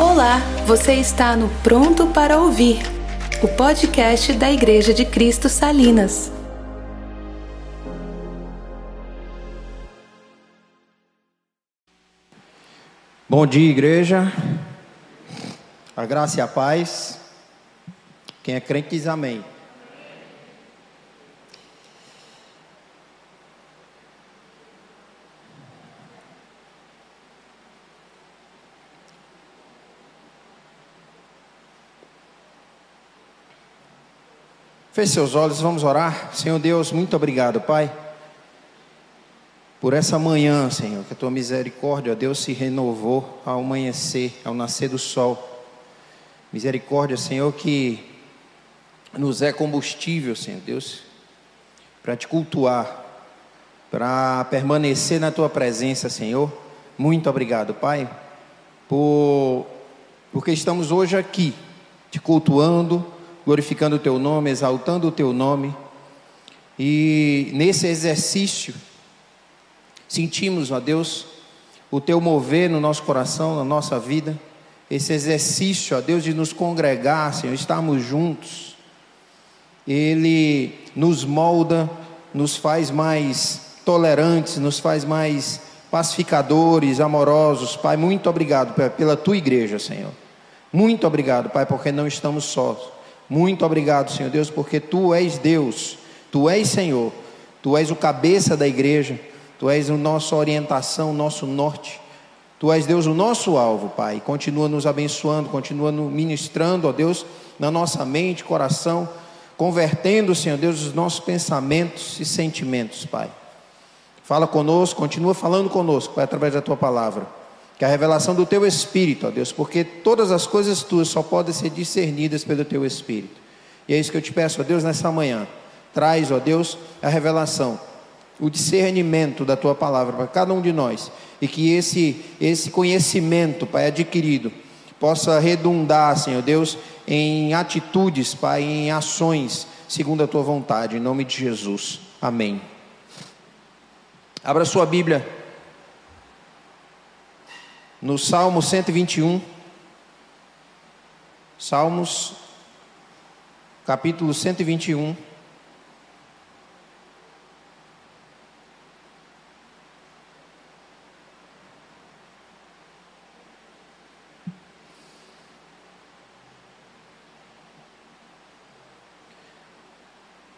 Olá, você está no Pronto para Ouvir, o podcast da Igreja de Cristo Salinas. Bom dia, igreja. A graça e a paz. Quem é crente diz amém. Feche seus olhos, vamos orar. Senhor Deus, muito obrigado, Pai, por essa manhã, Senhor, que a tua misericórdia, Deus, se renovou ao amanhecer, ao nascer do sol. Misericórdia, Senhor, que nos é combustível, Senhor Deus, para te cultuar, para permanecer na tua presença, Senhor. Muito obrigado, Pai, por porque estamos hoje aqui te cultuando glorificando o teu nome, exaltando o teu nome. E nesse exercício, sentimos, ó Deus, o teu mover no nosso coração, na nossa vida. Esse exercício, ó Deus, de nos congregar, Senhor, estarmos juntos. Ele nos molda, nos faz mais tolerantes, nos faz mais pacificadores, amorosos. Pai, muito obrigado pela tua igreja, Senhor. Muito obrigado, Pai, porque não estamos sós. Muito obrigado, Senhor Deus, porque tu és Deus, tu és Senhor, tu és o cabeça da igreja, tu és a nossa orientação, nosso norte. Tu és Deus, o nosso alvo, Pai. Continua nos abençoando, continua ministrando, ó Deus, na nossa mente, coração, convertendo, Senhor Deus, os nossos pensamentos e sentimentos, Pai. Fala conosco, continua falando conosco, Pai, através da tua palavra. Que a revelação do teu espírito, ó Deus, porque todas as coisas tuas só podem ser discernidas pelo teu espírito. E é isso que eu te peço, ó Deus, nessa manhã. Traz, ó Deus, a revelação, o discernimento da tua palavra para cada um de nós. E que esse, esse conhecimento, Pai, adquirido, possa redundar, Senhor Deus, em atitudes, Pai, em ações, segundo a tua vontade, em nome de Jesus. Amém. Abra sua Bíblia no Salmo 121, Salmos, capítulo 121.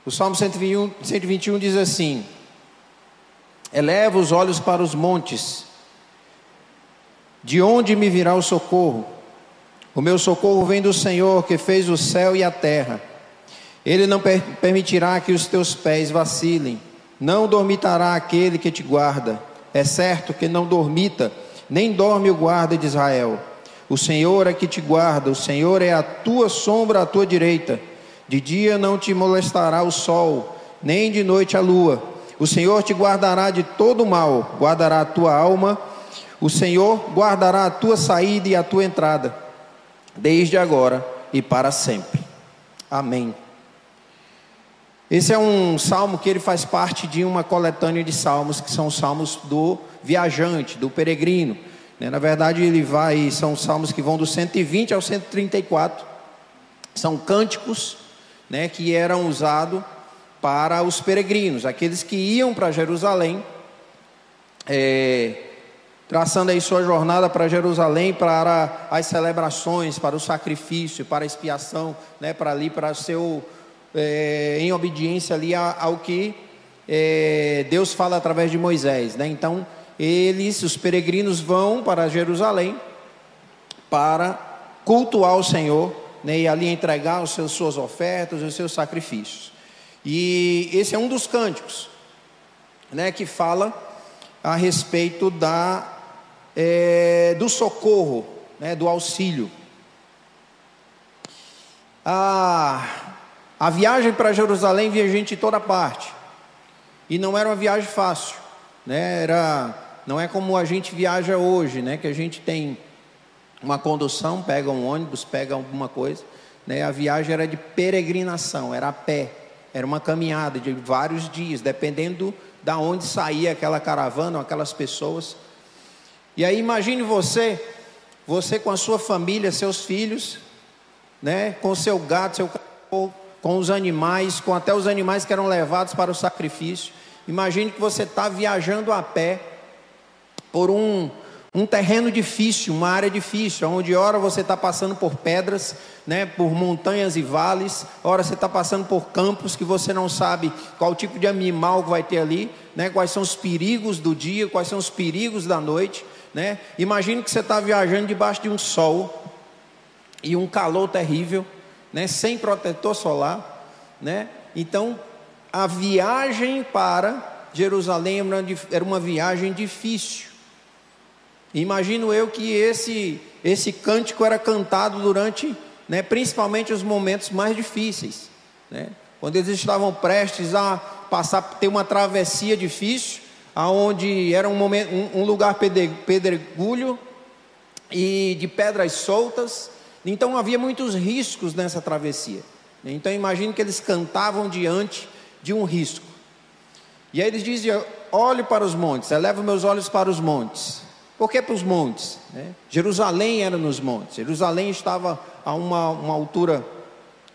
O Salmo 121, 121 diz assim: Eleva os olhos para os montes, de onde me virá o socorro? O meu socorro vem do Senhor que fez o céu e a terra. Ele não per permitirá que os teus pés vacilem, não dormitará aquele que te guarda. É certo que não dormita, nem dorme o guarda de Israel. O Senhor é que te guarda, o Senhor é a tua sombra à tua direita. De dia não te molestará o sol, nem de noite a lua. O Senhor te guardará de todo mal, guardará a tua alma o Senhor guardará a tua saída e a tua entrada, desde agora e para sempre. Amém. Esse é um salmo que ele faz parte de uma coletânea de salmos que são os salmos do viajante, do peregrino. Né? Na verdade, ele vai, são salmos que vão do 120 ao 134. São cânticos né, que eram usados para os peregrinos, aqueles que iam para Jerusalém. É, traçando aí sua jornada para Jerusalém, para as celebrações, para o sacrifício, para a expiação, né, para ali, para seu, é, em obediência ali ao que é, Deus fala através de Moisés, né? Então, eles, os peregrinos, vão para Jerusalém para cultuar o Senhor, né, e ali entregar os seus, suas ofertas, os seus sacrifícios. E esse é um dos cânticos, né, que fala a respeito da é, do socorro, né, do auxílio. A, a viagem para Jerusalém via gente de toda parte. E não era uma viagem fácil. Né, era, não é como a gente viaja hoje, né, que a gente tem uma condução, pega um ônibus, pega alguma coisa. Né, a viagem era de peregrinação, era a pé. Era uma caminhada de vários dias, dependendo da onde saía aquela caravana, aquelas pessoas. E aí imagine você, você com a sua família, seus filhos, né, com seu gato, seu com os animais, com até os animais que eram levados para o sacrifício. Imagine que você está viajando a pé por um, um terreno difícil, uma área difícil, onde ora você está passando por pedras, né, por montanhas e vales, ora você está passando por campos que você não sabe qual tipo de animal vai ter ali, né, quais são os perigos do dia, quais são os perigos da noite. Né? Imagine que você está viajando debaixo de um sol e um calor terrível, né, sem protetor solar, né? Então, a viagem para Jerusalém era uma viagem difícil. Imagino eu que esse esse cântico era cantado durante, né, principalmente os momentos mais difíceis, né? Quando eles estavam prestes a passar ter uma travessia difícil, aonde era um momento um, um lugar pedregulho e de pedras soltas, então havia muitos riscos nessa travessia. Então imagine que eles cantavam diante de um risco. E aí eles diziam: olhe para os montes, eleva meus olhos para os montes. Por que para os montes? Né? Jerusalém era nos montes. Jerusalém estava a uma, uma altura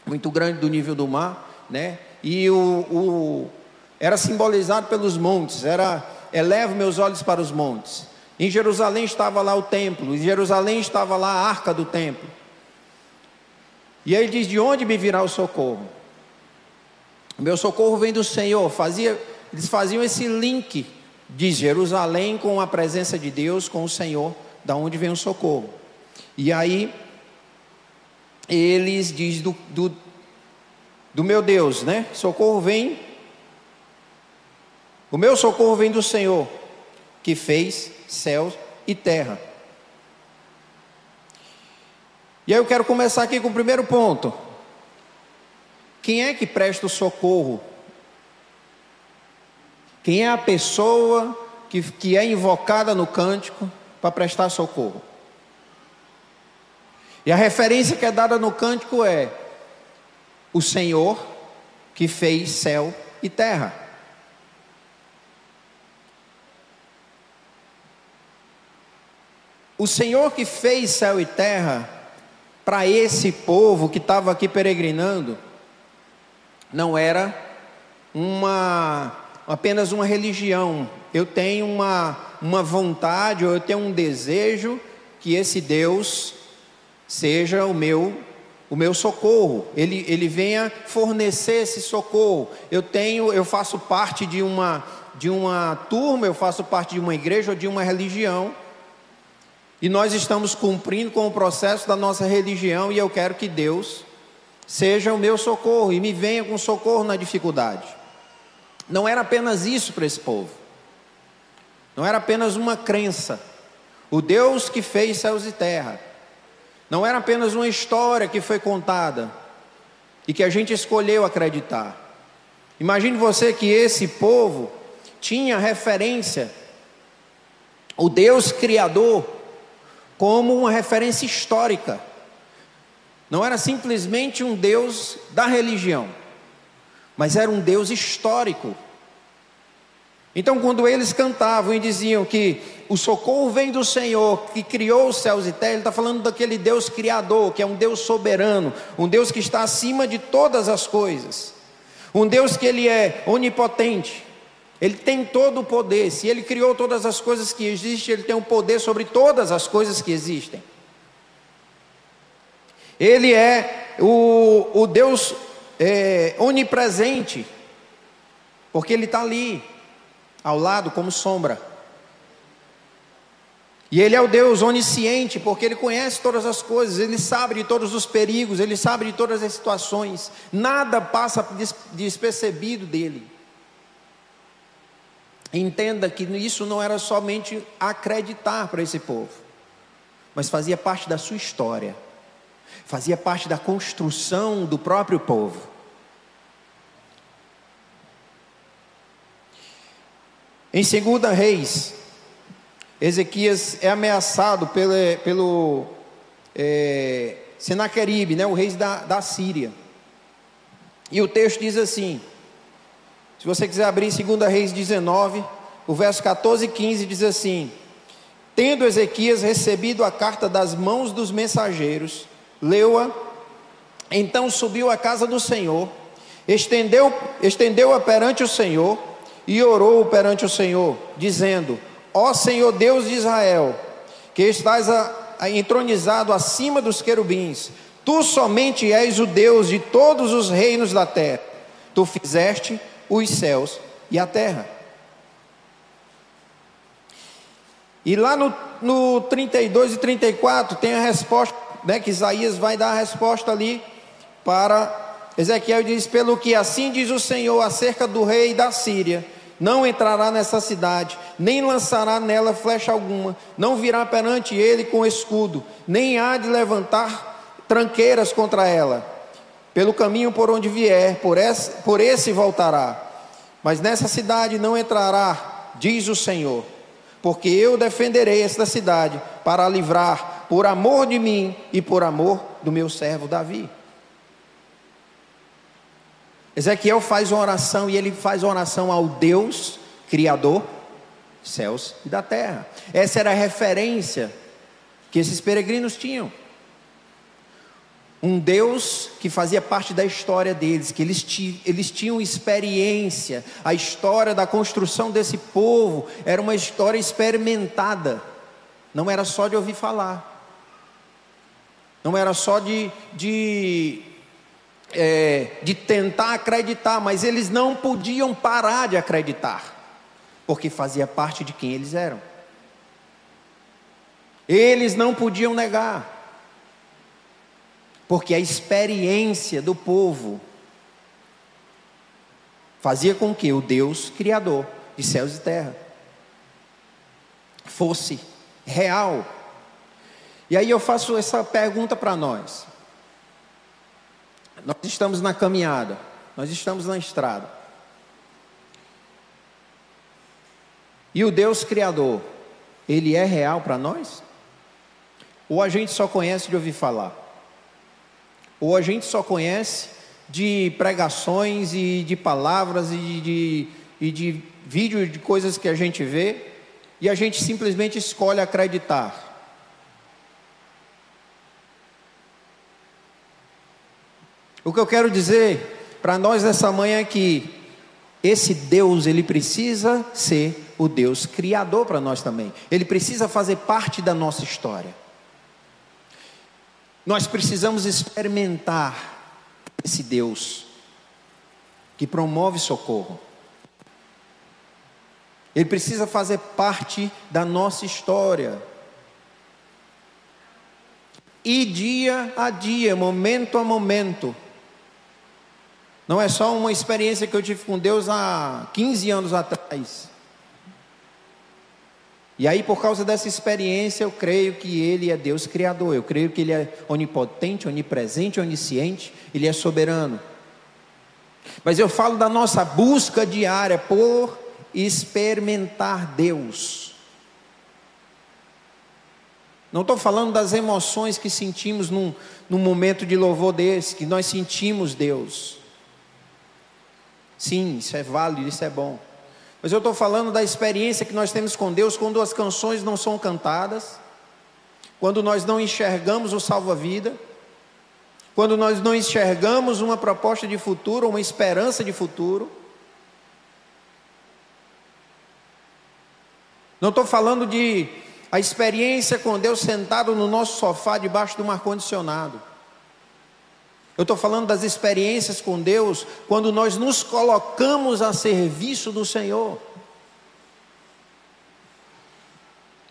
muito grande do nível do mar, né? E o, o era simbolizado pelos montes. Era eleva meus olhos para os montes. Em Jerusalém estava lá o templo. Em Jerusalém estava lá a arca do templo. E aí ele diz: De onde me virá o socorro? Meu socorro vem do Senhor. Fazia, eles faziam esse link de Jerusalém com a presença de Deus, com o Senhor, da onde vem o socorro. E aí eles diz do, do, do meu Deus, né? Socorro vem. O meu socorro vem do Senhor, que fez céus e terra. E aí eu quero começar aqui com o primeiro ponto. Quem é que presta o socorro? Quem é a pessoa que, que é invocada no cântico para prestar socorro? E a referência que é dada no cântico é o Senhor que fez céu e terra. O Senhor que fez céu e terra para esse povo que estava aqui peregrinando, não era uma apenas uma religião. Eu tenho uma, uma vontade, ou eu tenho um desejo que esse Deus seja o meu o meu socorro. Ele, ele venha fornecer esse socorro. Eu tenho, eu faço parte de uma de uma turma, eu faço parte de uma igreja ou de uma religião e nós estamos cumprindo com o processo da nossa religião e eu quero que Deus seja o meu socorro e me venha com socorro na dificuldade. Não era apenas isso para esse povo. Não era apenas uma crença. O Deus que fez céus e terra. Não era apenas uma história que foi contada e que a gente escolheu acreditar. Imagine você que esse povo tinha referência, o Deus Criador, como uma referência histórica. Não era simplesmente um Deus da religião, mas era um Deus histórico. Então, quando eles cantavam e diziam que o socorro vem do Senhor, que criou os céus e terra, ele está falando daquele Deus criador, que é um Deus soberano, um Deus que está acima de todas as coisas, um Deus que ele é onipotente, ele tem todo o poder. Se ele criou todas as coisas que existem, ele tem o poder sobre todas as coisas que existem. Ele é o, o Deus é, onipresente, porque ele está ali, ao lado, como sombra. E Ele é o Deus onisciente, porque Ele conhece todas as coisas, Ele sabe de todos os perigos, Ele sabe de todas as situações, nada passa despercebido dEle. Entenda que isso não era somente acreditar para esse povo, mas fazia parte da sua história, fazia parte da construção do próprio povo. Em 2 Reis, Ezequias é ameaçado pelo, pelo é, Senaqueribe, né, o rei da, da Síria. E o texto diz assim: se você quiser abrir 2 Reis 19, o verso 14 e 15 diz assim: Tendo Ezequias recebido a carta das mãos dos mensageiros, leu-a, então subiu à casa do Senhor, estendeu, estendeu-a perante o Senhor e orou perante o Senhor, dizendo: Ó Senhor Deus de Israel, que estás a, a, entronizado acima dos querubins, tu somente és o Deus de todos os reinos da terra. Tu fizeste os céus e a terra. E lá no, no 32 e 34 tem a resposta, né, que Isaías vai dar a resposta ali para Ezequiel diz: Pelo que assim diz o Senhor acerca do rei da Síria, não entrará nessa cidade, nem lançará nela flecha alguma, não virá perante ele com escudo, nem há de levantar tranqueiras contra ela. Pelo caminho por onde vier, por esse, por esse voltará. Mas nessa cidade não entrará, diz o Senhor porque eu defenderei esta cidade para a livrar, por amor de mim e por amor do meu servo Davi. Ezequiel faz uma oração e ele faz uma oração ao Deus Criador céus e da terra. Essa era a referência que esses peregrinos tinham um Deus que fazia parte da história deles, que eles, eles tinham experiência. A história da construção desse povo era uma história experimentada, não era só de ouvir falar, não era só de, de, é, de tentar acreditar, mas eles não podiam parar de acreditar, porque fazia parte de quem eles eram. Eles não podiam negar porque a experiência do povo fazia com que o Deus Criador de céus e terra fosse real. E aí eu faço essa pergunta para nós. Nós estamos na caminhada, nós estamos na estrada. E o Deus Criador, ele é real para nós? Ou a gente só conhece de ouvir falar? Ou a gente só conhece de pregações e de palavras e de, e de vídeos de coisas que a gente vê e a gente simplesmente escolhe acreditar. O que eu quero dizer para nós nessa manhã é que esse Deus, ele precisa ser o Deus criador para nós também. Ele precisa fazer parte da nossa história. Nós precisamos experimentar esse Deus que promove socorro. Ele precisa fazer parte da nossa história. E dia a dia, momento a momento. Não é só uma experiência que eu tive com Deus há 15 anos atrás. E aí, por causa dessa experiência, eu creio que Ele é Deus Criador, eu creio que Ele é onipotente, onipresente, onisciente, Ele é soberano. Mas eu falo da nossa busca diária por experimentar Deus. Não estou falando das emoções que sentimos num, num momento de louvor desse, que nós sentimos Deus. Sim, isso é válido, isso é bom. Mas eu estou falando da experiência que nós temos com Deus quando as canções não são cantadas, quando nós não enxergamos o salva-vida, quando nós não enxergamos uma proposta de futuro, uma esperança de futuro. Não estou falando de a experiência com Deus sentado no nosso sofá debaixo do ar-condicionado. Eu estou falando das experiências com Deus quando nós nos colocamos a serviço do Senhor.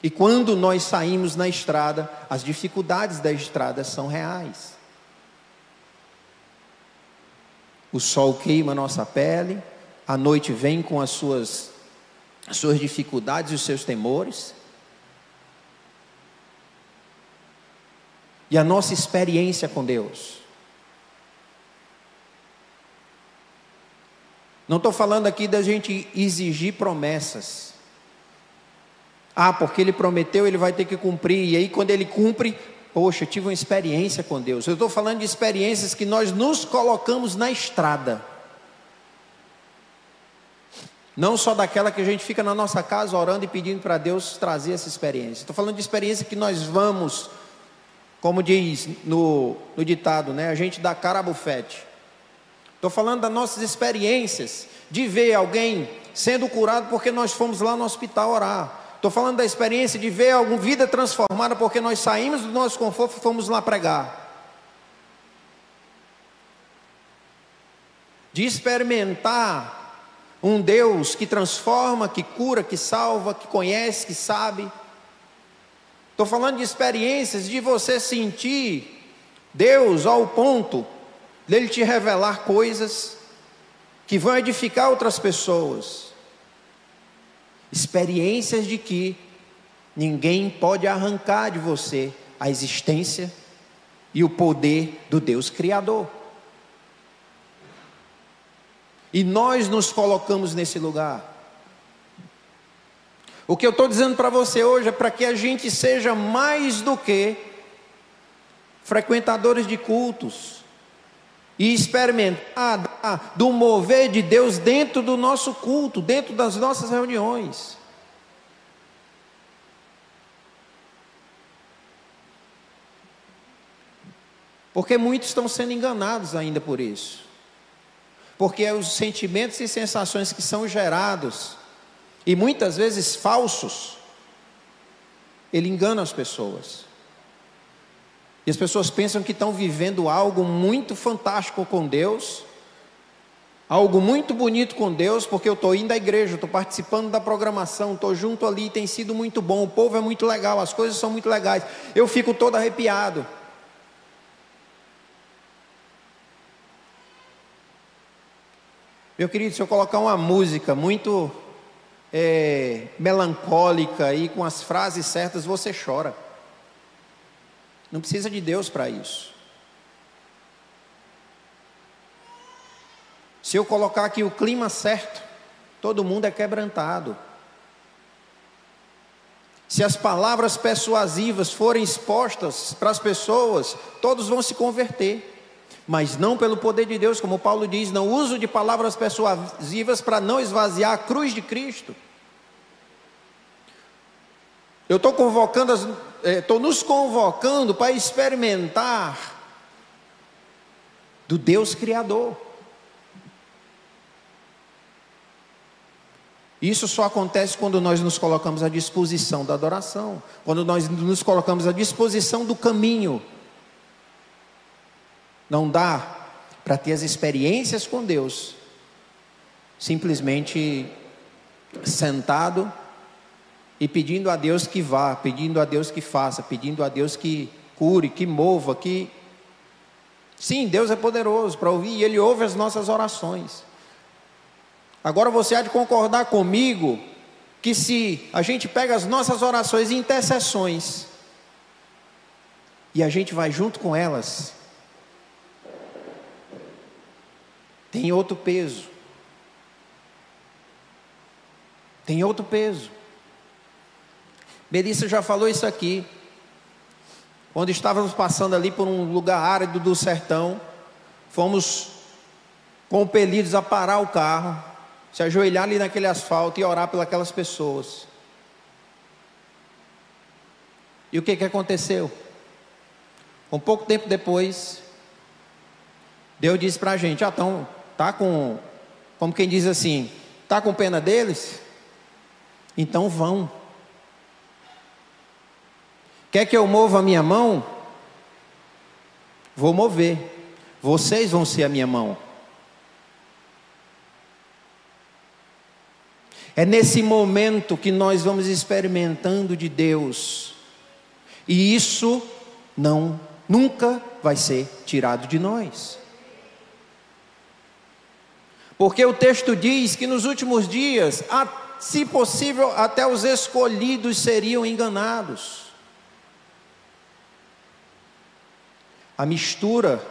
E quando nós saímos na estrada, as dificuldades da estrada são reais. O sol queima nossa pele, a noite vem com as suas, as suas dificuldades e os seus temores. E a nossa experiência com Deus Não estou falando aqui da gente exigir promessas. Ah, porque ele prometeu, ele vai ter que cumprir. E aí, quando ele cumpre, poxa, tive uma experiência com Deus. Eu estou falando de experiências que nós nos colocamos na estrada. Não só daquela que a gente fica na nossa casa orando e pedindo para Deus trazer essa experiência. Estou falando de experiência que nós vamos, como diz no, no ditado, né? A gente dá cara a bufete. Estou falando das nossas experiências de ver alguém sendo curado porque nós fomos lá no hospital orar. Estou falando da experiência de ver alguma vida transformada porque nós saímos do nosso conforto e fomos lá pregar. De experimentar um Deus que transforma, que cura, que salva, que conhece, que sabe. Estou falando de experiências de você sentir Deus ao ponto dele te revelar coisas que vão edificar outras pessoas. Experiências de que ninguém pode arrancar de você a existência e o poder do Deus Criador. E nós nos colocamos nesse lugar. O que eu estou dizendo para você hoje é para que a gente seja mais do que frequentadores de cultos e experimentar do mover de Deus dentro do nosso culto, dentro das nossas reuniões. Porque muitos estão sendo enganados ainda por isso porque é os sentimentos e sensações que são gerados, e muitas vezes falsos, ele engana as pessoas. E as pessoas pensam que estão vivendo algo muito fantástico com Deus, algo muito bonito com Deus, porque eu estou indo à igreja, estou participando da programação, estou junto ali, tem sido muito bom, o povo é muito legal, as coisas são muito legais, eu fico todo arrepiado. Meu querido, se eu colocar uma música muito é, melancólica e com as frases certas, você chora. Não precisa de Deus para isso. Se eu colocar aqui o clima certo, todo mundo é quebrantado. Se as palavras persuasivas forem expostas para as pessoas, todos vão se converter mas não pelo poder de Deus, como Paulo diz, não uso de palavras persuasivas para não esvaziar a cruz de Cristo. Eu estou convocando, estou é, nos convocando para experimentar do Deus Criador. Isso só acontece quando nós nos colocamos à disposição da adoração, quando nós nos colocamos à disposição do caminho não dá para ter as experiências com Deus simplesmente sentado e pedindo a Deus que vá, pedindo a Deus que faça, pedindo a Deus que cure, que mova, que. Sim, Deus é poderoso para ouvir e Ele ouve as nossas orações. Agora você há de concordar comigo que se a gente pega as nossas orações e intercessões e a gente vai junto com elas, tem outro peso. Tem outro peso. Melissa já falou isso aqui. Quando estávamos passando ali por um lugar árido do sertão, fomos compelidos a parar o carro, se ajoelhar ali naquele asfalto e orar pelas pessoas. E o que, que aconteceu? Um pouco tempo depois, Deus disse para a gente: ah, então, Tá com, como quem diz assim, tá com pena deles? Então vão. Quer que eu mova a minha mão? Vou mover. Vocês vão ser a minha mão. É nesse momento que nós vamos experimentando de Deus. E isso não nunca vai ser tirado de nós. Porque o texto diz que nos últimos dias, se possível, até os escolhidos seriam enganados. A mistura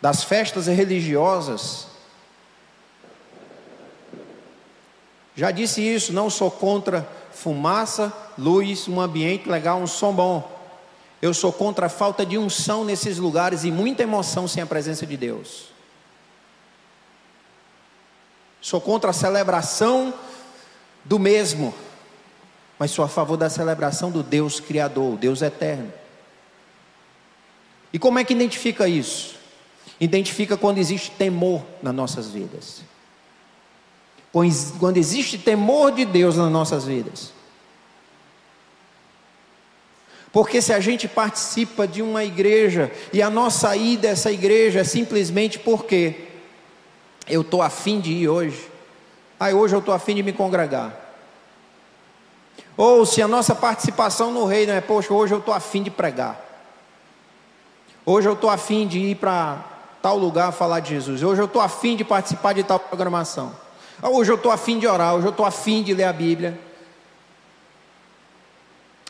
das festas religiosas. Já disse isso, não sou contra fumaça, luz, um ambiente legal, um som bom. Eu sou contra a falta de unção nesses lugares e muita emoção sem a presença de Deus. Sou contra a celebração do mesmo, mas sou a favor da celebração do Deus Criador, Deus Eterno. E como é que identifica isso? Identifica quando existe temor nas nossas vidas. Quando existe temor de Deus nas nossas vidas. Porque se a gente participa de uma igreja e a nossa ida dessa igreja é simplesmente porque eu estou afim de ir hoje. Aí hoje eu estou afim de me congregar. Ou se a nossa participação no reino é, poxa, hoje eu estou afim de pregar. Hoje eu estou afim de ir para tal lugar falar de Jesus. Hoje eu estou afim de participar de tal programação. Hoje eu estou afim de orar, hoje eu estou afim de ler a Bíblia.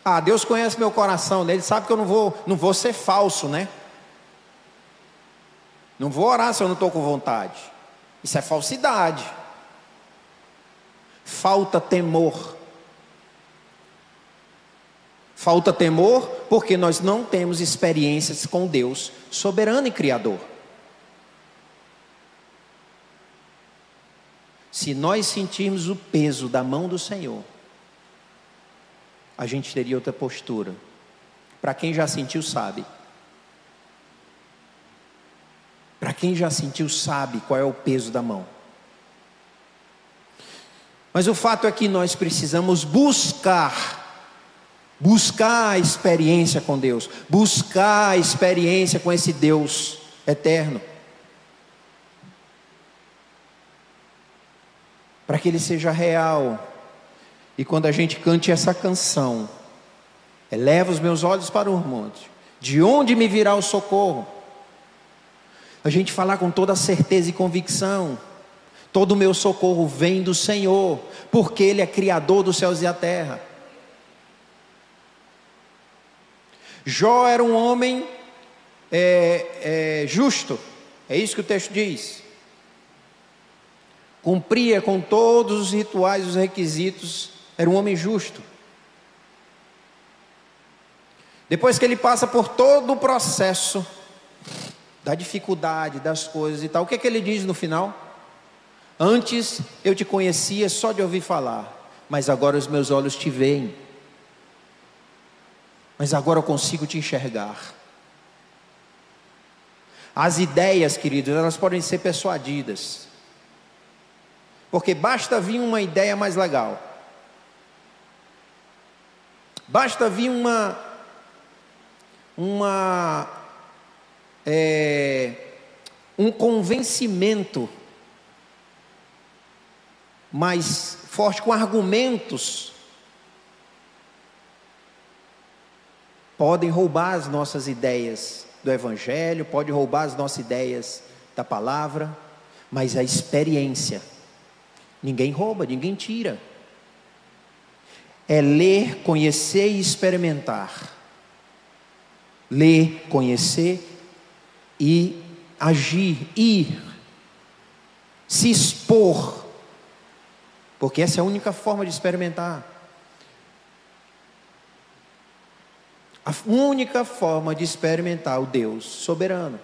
Ah, Deus conhece meu coração, né? Ele sabe que eu não vou, não vou ser falso, né? Não vou orar se eu não estou com vontade. Isso é falsidade. Falta temor. Falta temor porque nós não temos experiências com Deus soberano e criador. Se nós sentirmos o peso da mão do Senhor, a gente teria outra postura. Para quem já sentiu, sabe. Para quem já sentiu, sabe qual é o peso da mão. Mas o fato é que nós precisamos buscar, buscar a experiência com Deus, buscar a experiência com esse Deus eterno. Para que ele seja real e quando a gente cante essa canção, eleva os meus olhos para o monte, de onde me virá o socorro? A gente falar com toda certeza e convicção, todo o meu socorro vem do Senhor, porque Ele é Criador dos céus e da terra. Jó era um homem é, é, justo, é isso que o texto diz. Cumpria com todos os rituais, os requisitos era um homem justo. Depois que ele passa por todo o processo da dificuldade, das coisas e tal, o que é que ele diz no final? Antes eu te conhecia só de ouvir falar, mas agora os meus olhos te veem. Mas agora eu consigo te enxergar. As ideias, queridos, elas podem ser persuadidas. Porque basta vir uma ideia mais legal. Basta vir uma, uma é, um convencimento mais forte, com argumentos, podem roubar as nossas ideias do Evangelho, pode roubar as nossas ideias da palavra, mas a experiência, ninguém rouba, ninguém tira é ler, conhecer e experimentar. Ler, conhecer e agir, ir, se expor, porque essa é a única forma de experimentar. A única forma de experimentar o Deus soberano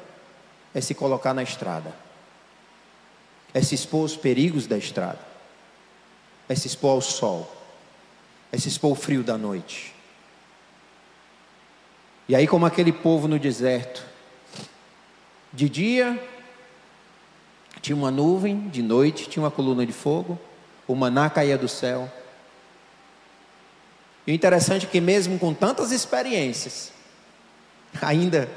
é se colocar na estrada, é se expor aos perigos da estrada, é se expor ao sol é se expor o frio da noite. E aí, como aquele povo no deserto, de dia tinha uma nuvem, de noite tinha uma coluna de fogo, o maná caía do céu. E o interessante é que mesmo com tantas experiências, ainda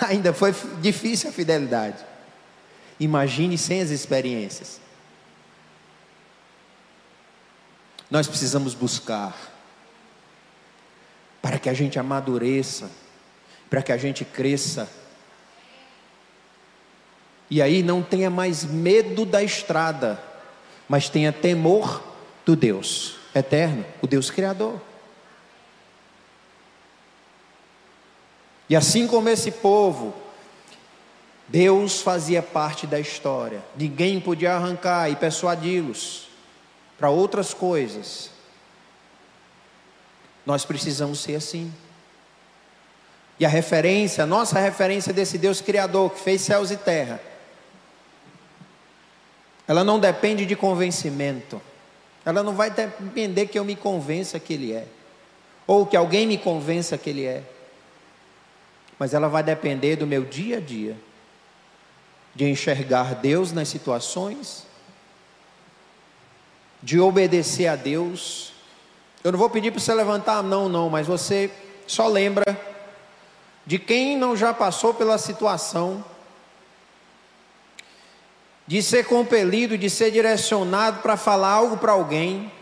ainda foi difícil a fidelidade. Imagine sem as experiências. nós precisamos buscar para que a gente amadureça, para que a gente cresça. E aí não tenha mais medo da estrada, mas tenha temor do Deus eterno, o Deus Criador. E assim como esse povo, Deus fazia parte da história, ninguém podia arrancar e persuadi-los para outras coisas, nós precisamos ser assim. E a referência, a nossa referência desse Deus Criador que fez céus e terra, Ela não depende de convencimento. Ela não vai depender que eu me convença que Ele é, ou que alguém me convença que Ele é. Mas ela vai depender do meu dia a dia, de enxergar Deus nas situações, de obedecer a Deus. Eu não vou pedir para você levantar a mão, não, mas você só lembra de quem não já passou pela situação. De ser compelido, de ser direcionado para falar algo para alguém,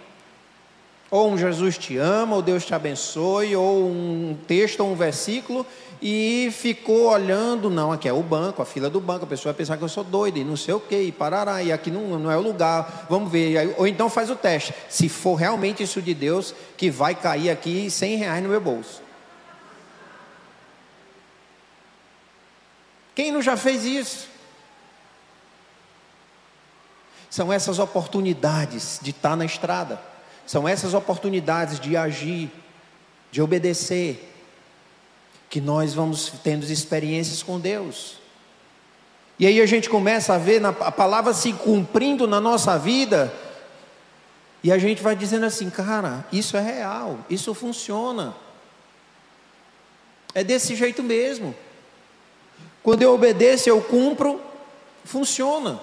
ou um Jesus te ama, ou Deus te abençoe, ou um texto ou um versículo, e ficou olhando, não, aqui é o banco, a fila do banco, a pessoa vai pensar que eu sou doido, e não sei o que, e parará, e aqui não, não é o lugar, vamos ver, ou então faz o teste, se for realmente isso de Deus, que vai cair aqui 100 reais no meu bolso. Quem não já fez isso? São essas oportunidades de estar na estrada, são essas oportunidades de agir, de obedecer, que nós vamos tendo experiências com Deus. E aí a gente começa a ver a palavra se cumprindo na nossa vida, e a gente vai dizendo assim, cara, isso é real, isso funciona. É desse jeito mesmo. Quando eu obedeço, eu cumpro, funciona.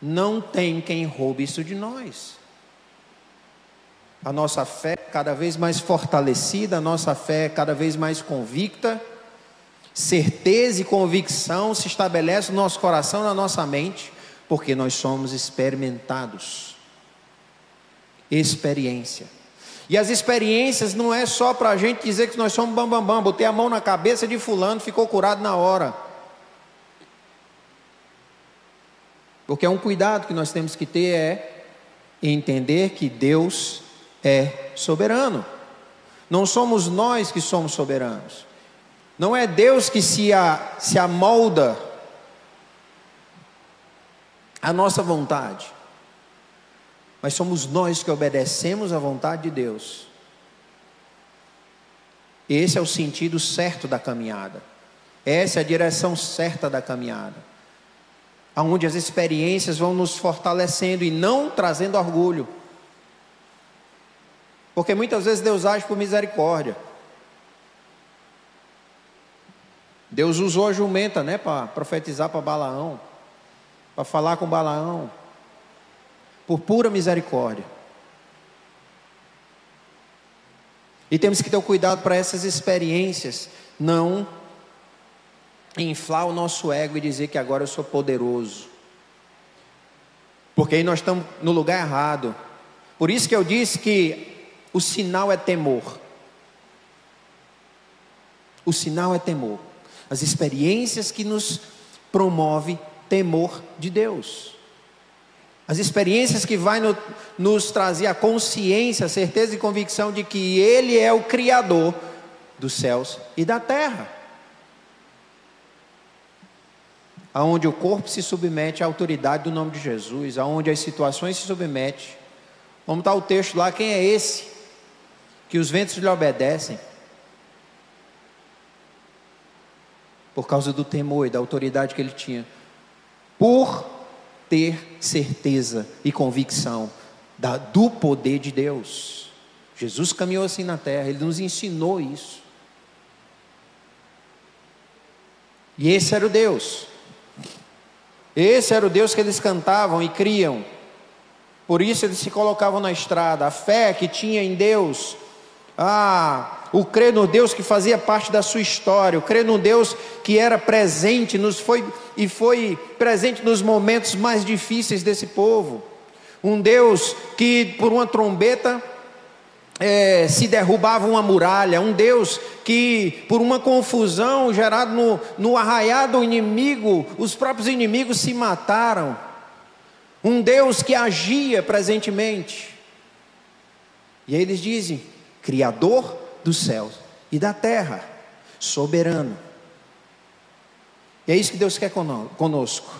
Não tem quem roube isso de nós. A nossa fé cada vez mais fortalecida, a nossa fé cada vez mais convicta, certeza e convicção se estabelece no nosso coração, na nossa mente, porque nós somos experimentados. Experiência. E as experiências não é só para a gente dizer que nós somos bambambam, bam, bam, botei a mão na cabeça de fulano, ficou curado na hora. Porque é um cuidado que nós temos que ter é entender que Deus é soberano. Não somos nós que somos soberanos. Não é Deus que se, a, se amolda à nossa vontade. Mas somos nós que obedecemos à vontade de Deus. Esse é o sentido certo da caminhada. Essa é a direção certa da caminhada aonde as experiências vão nos fortalecendo e não trazendo orgulho. Porque muitas vezes Deus age por misericórdia. Deus usou a jumenta, né, para profetizar para Balaão, para falar com Balaão, por pura misericórdia. E temos que ter cuidado para essas experiências não inflar o nosso ego e dizer que agora eu sou poderoso. Porque aí nós estamos no lugar errado. Por isso que eu disse que o sinal é temor. O sinal é temor. As experiências que nos promove temor de Deus. As experiências que vai no, nos trazer a consciência, a certeza e convicção de que Ele é o Criador dos céus e da terra aonde o corpo se submete à autoridade do nome de Jesus, aonde as situações se submetem. Vamos estar o texto lá, quem é esse que os ventos lhe obedecem? Por causa do temor e da autoridade que ele tinha. Por ter certeza e convicção da, do poder de Deus. Jesus caminhou assim na terra, ele nos ensinou isso. E esse era o Deus esse era o Deus que eles cantavam e criam. Por isso eles se colocavam na estrada. A fé que tinha em Deus, ah, o crer no Deus que fazia parte da sua história, o crer no Deus que era presente nos foi e foi presente nos momentos mais difíceis desse povo. Um Deus que por uma trombeta é, se derrubava uma muralha, um Deus que, por uma confusão gerada no, no do inimigo, os próprios inimigos se mataram, um Deus que agia presentemente. E aí eles dizem: Criador dos céus e da terra, soberano. E é isso que Deus quer conosco,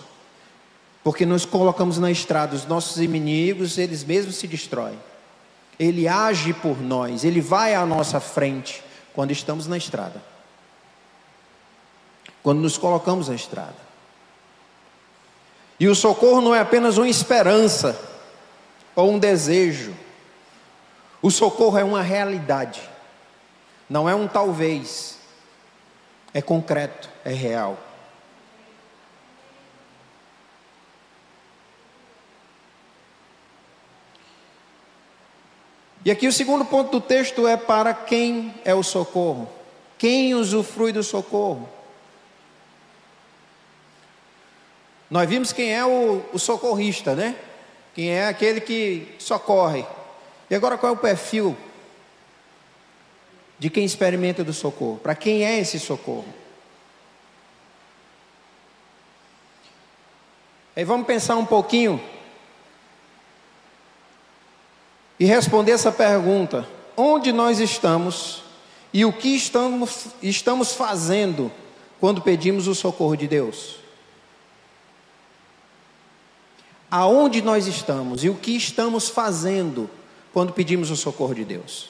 porque nós colocamos na estrada os nossos inimigos, eles mesmos se destroem. Ele age por nós, Ele vai à nossa frente quando estamos na estrada. Quando nos colocamos na estrada. E o socorro não é apenas uma esperança ou um desejo. O socorro é uma realidade. Não é um talvez. É concreto, é real. E aqui o segundo ponto do texto é para quem é o socorro? Quem usufrui do socorro? Nós vimos quem é o, o socorrista, né? Quem é aquele que socorre. E agora qual é o perfil de quem experimenta do socorro? Para quem é esse socorro? Aí vamos pensar um pouquinho e responder essa pergunta: onde nós estamos e o que estamos, estamos fazendo quando pedimos o socorro de Deus? Aonde nós estamos e o que estamos fazendo quando pedimos o socorro de Deus?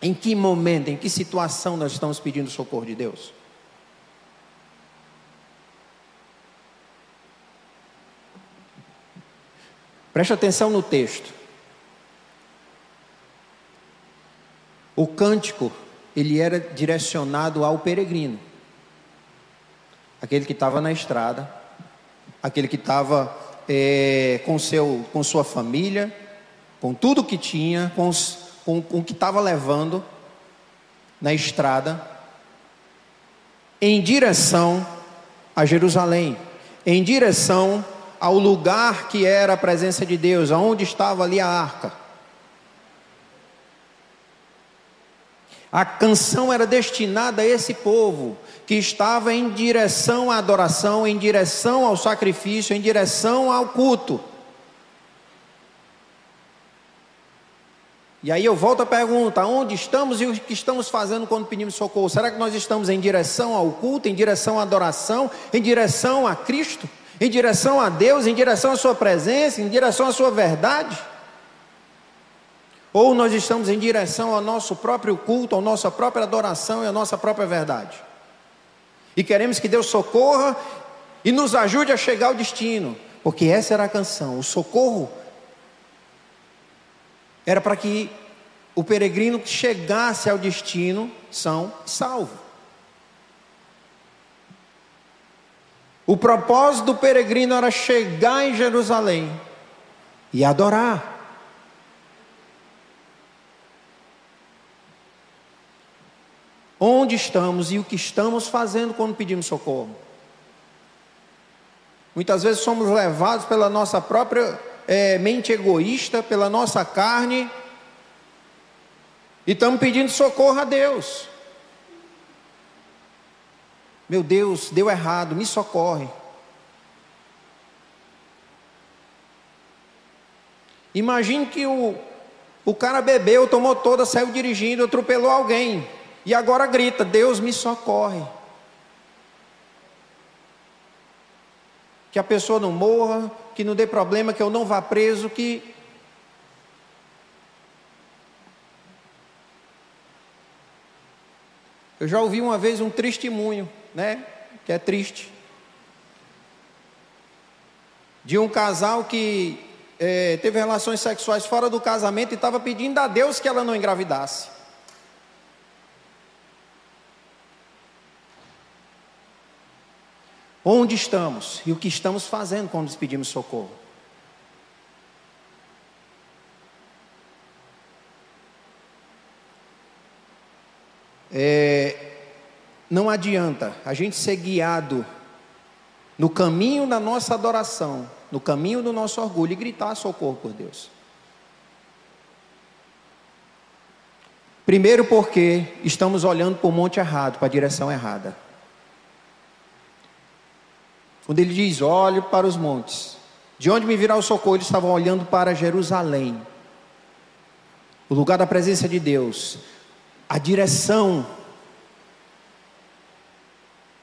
Em que momento, em que situação nós estamos pedindo o socorro de Deus? Preste atenção no texto. O cântico, ele era direcionado ao peregrino. Aquele que estava na estrada, aquele que estava é, com, seu, com sua família, com tudo que tinha, com, os, com, com o que estava levando na estrada, em direção a Jerusalém, em direção ao lugar que era a presença de Deus, aonde estava ali a arca. A canção era destinada a esse povo que estava em direção à adoração, em direção ao sacrifício, em direção ao culto. E aí eu volto à pergunta: onde estamos e o que estamos fazendo quando pedimos socorro? Será que nós estamos em direção ao culto, em direção à adoração, em direção a Cristo? Em direção a Deus, em direção à Sua presença, em direção à Sua verdade? Ou nós estamos em direção ao nosso próprio culto, à nossa própria adoração e à nossa própria verdade? E queremos que Deus socorra e nos ajude a chegar ao destino, porque essa era a canção, o socorro era para que o peregrino chegasse ao destino são salvo. O propósito do peregrino era chegar em Jerusalém e adorar. Onde estamos e o que estamos fazendo quando pedimos socorro? Muitas vezes somos levados pela nossa própria é, mente egoísta, pela nossa carne, e estamos pedindo socorro a Deus. Meu Deus, deu errado, me socorre. Imagine que o, o cara bebeu, tomou toda, saiu dirigindo, atropelou alguém. E agora grita: Deus me socorre. Que a pessoa não morra, que não dê problema, que eu não vá preso, que. Eu já ouvi uma vez um testemunho né? Que é triste. De um casal que é, teve relações sexuais fora do casamento e estava pedindo a Deus que ela não engravidasse. Onde estamos e o que estamos fazendo quando pedimos socorro? É, não adianta a gente ser guiado no caminho da nossa adoração, no caminho do nosso orgulho e gritar socorro por Deus. Primeiro, porque estamos olhando para o monte errado, para a direção errada. Quando ele diz: olhe para os montes, de onde me virá o socorro? Eles estavam olhando para Jerusalém, o lugar da presença de Deus, a direção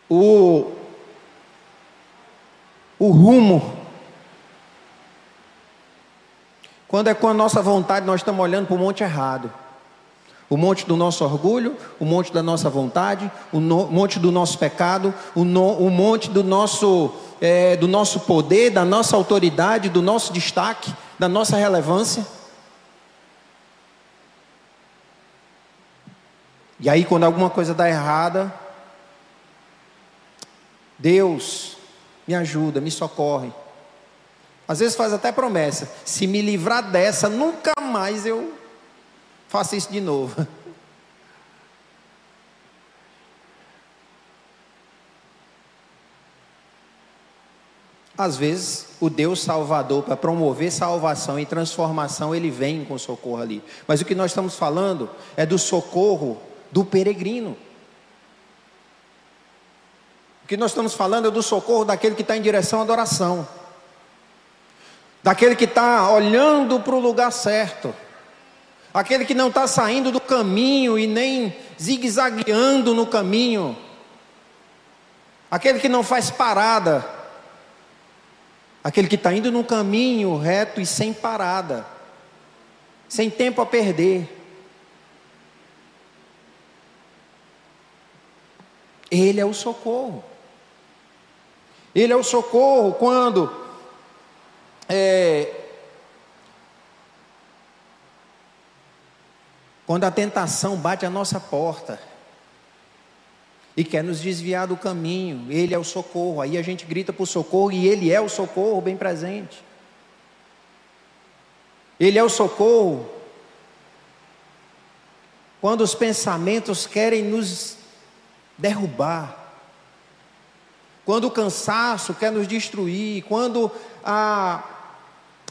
o, o rumo. Quando é com a nossa vontade, nós estamos olhando para o monte errado. O monte do nosso orgulho, o monte da nossa vontade, o no, monte do nosso pecado, o, no, o monte do nosso, é, do nosso poder, da nossa autoridade, do nosso destaque, da nossa relevância. E aí, quando alguma coisa dá errada, Deus me ajuda, me socorre. Às vezes faz até promessa: se me livrar dessa, nunca mais eu faça isso de novo. Às vezes, o Deus Salvador, para promover salvação e transformação, ele vem com socorro ali. Mas o que nós estamos falando é do socorro do peregrino. O que nós estamos falando é do socorro daquele que está em direção à adoração, daquele que está olhando para o lugar certo. Aquele que não está saindo do caminho e nem zigue-zagueando no caminho, aquele que não faz parada, aquele que está indo no caminho reto e sem parada, sem tempo a perder. Ele é o socorro. Ele é o socorro quando é, Quando a tentação bate à nossa porta e quer nos desviar do caminho, Ele é o socorro. Aí a gente grita por socorro e Ele é o socorro bem presente. Ele é o socorro quando os pensamentos querem nos derrubar, quando o cansaço quer nos destruir, quando a,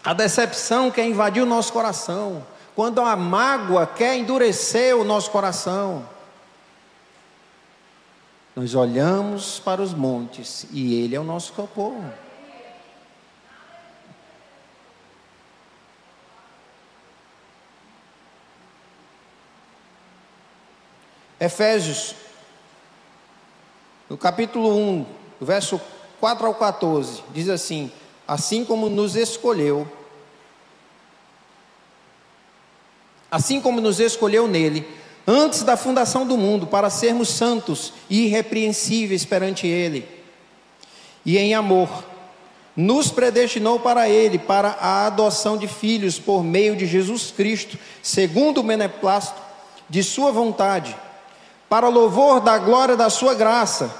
a decepção quer invadir o nosso coração quando a mágoa quer endurecer o nosso coração, nós olhamos para os montes e Ele é o nosso socorro. Efésios, no capítulo 1, verso 4 ao 14, diz assim: Assim como nos escolheu assim como nos escolheu nele, antes da fundação do mundo, para sermos santos e irrepreensíveis perante Ele. E em amor, nos predestinou para Ele, para a adoção de filhos por meio de Jesus Cristo, segundo o beneplácito de Sua vontade, para louvor da glória da Sua graça,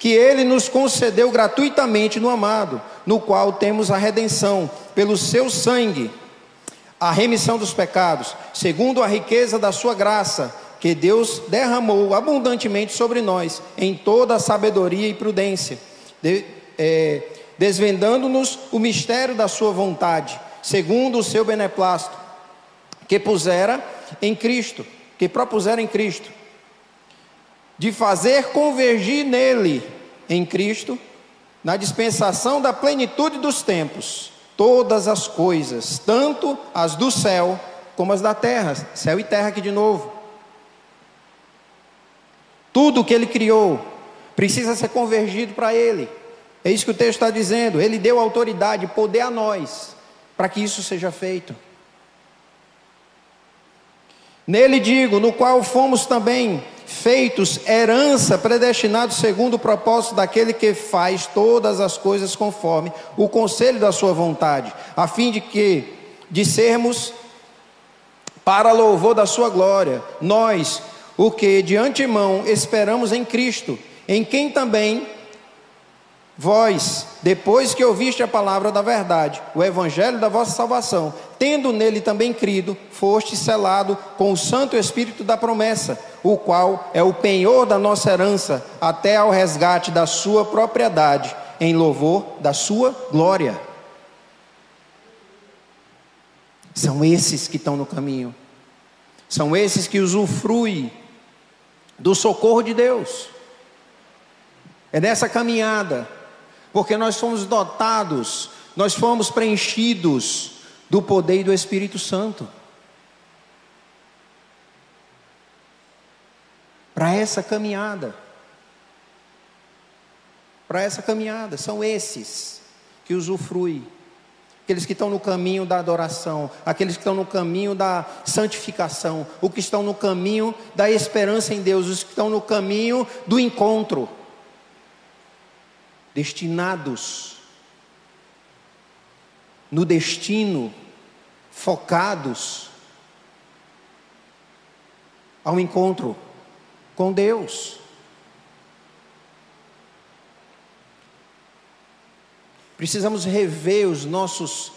que Ele nos concedeu gratuitamente no amado, no qual temos a redenção, pelo Seu sangue a remissão dos pecados, segundo a riqueza da sua graça, que Deus derramou abundantemente sobre nós, em toda a sabedoria e prudência, de, é, desvendando-nos o mistério da sua vontade, segundo o seu beneplácito, que pusera em Cristo, que propusera em Cristo, de fazer convergir nele, em Cristo, na dispensação da plenitude dos tempos, todas as coisas, tanto as do céu como as da terra, céu e terra aqui de novo. Tudo que ele criou precisa ser convergido para ele. É isso que o texto está dizendo. Ele deu autoridade, poder a nós, para que isso seja feito. Nele digo, no qual fomos também feitos herança predestinados segundo o propósito daquele que faz todas as coisas conforme o conselho da sua vontade, a fim de que de sermos para louvor da sua glória, nós, o que de antemão esperamos em Cristo, em quem também Vós, depois que ouviste a palavra da verdade, o evangelho da vossa salvação, tendo nele também crido, foste selado com o Santo Espírito da promessa, o qual é o penhor da nossa herança, até ao resgate da sua propriedade, em louvor da sua glória. São esses que estão no caminho, são esses que usufruem do socorro de Deus. É nessa caminhada porque nós fomos dotados, nós fomos preenchidos do poder e do Espírito Santo. Para essa caminhada. Para essa caminhada, são esses que usufruem. aqueles que estão no caminho da adoração, aqueles que estão no caminho da santificação, os que estão no caminho da esperança em Deus, os que estão no caminho do encontro, destinados no destino, focados ao encontro com Deus. Precisamos rever os nossos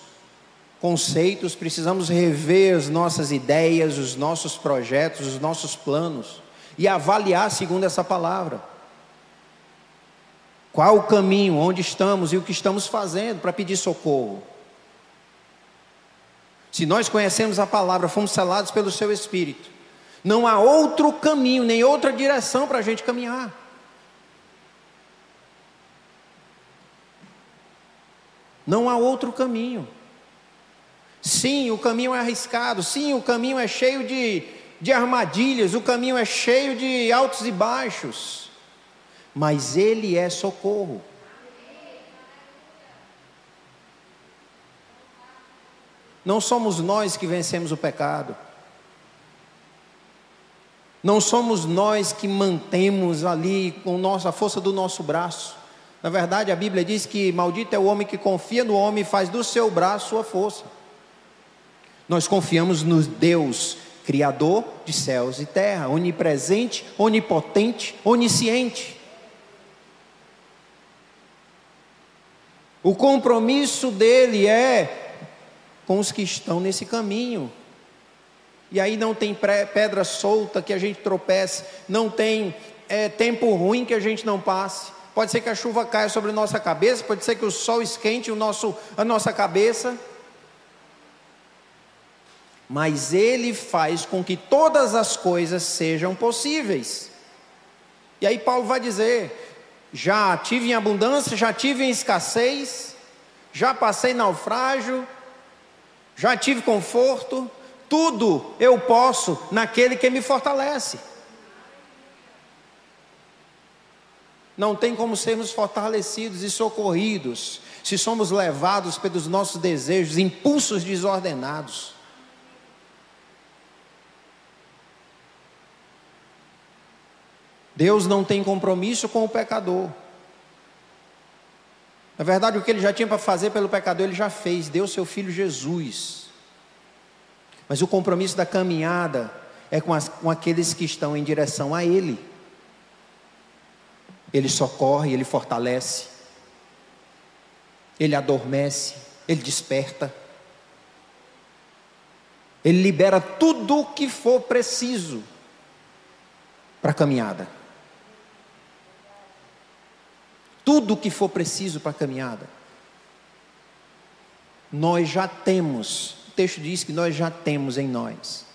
conceitos, precisamos rever as nossas ideias, os nossos projetos, os nossos planos e avaliar segundo essa palavra. Qual o caminho, onde estamos e o que estamos fazendo para pedir socorro? Se nós conhecemos a palavra, fomos selados pelo seu Espírito, não há outro caminho, nem outra direção para a gente caminhar. Não há outro caminho. Sim, o caminho é arriscado. Sim, o caminho é cheio de, de armadilhas. O caminho é cheio de altos e baixos. Mas Ele é socorro. Não somos nós que vencemos o pecado. Não somos nós que mantemos ali com nossa, a força do nosso braço. Na verdade, a Bíblia diz que maldito é o homem que confia no homem e faz do seu braço sua força. Nós confiamos no Deus, Criador de céus e terra, onipresente, onipotente, onisciente. O compromisso dele é com os que estão nesse caminho. E aí não tem pedra solta que a gente tropece, não tem é, tempo ruim que a gente não passe pode ser que a chuva caia sobre a nossa cabeça, pode ser que o sol esquente o nosso, a nossa cabeça. Mas Ele faz com que todas as coisas sejam possíveis. E aí Paulo vai dizer: já tive em abundância, já tive em escassez, já passei naufrágio, já tive conforto, tudo eu posso naquele que me fortalece. Não tem como sermos fortalecidos e socorridos se somos levados pelos nossos desejos, impulsos desordenados. Deus não tem compromisso com o pecador. Na verdade, o que ele já tinha para fazer pelo pecador, ele já fez, deu seu filho Jesus. Mas o compromisso da caminhada é com, as, com aqueles que estão em direção a Ele. Ele socorre, ele fortalece, ele adormece, ele desperta, ele libera tudo o que for preciso para a caminhada. Tudo o que for preciso para a caminhada. Nós já temos, o texto diz que nós já temos em nós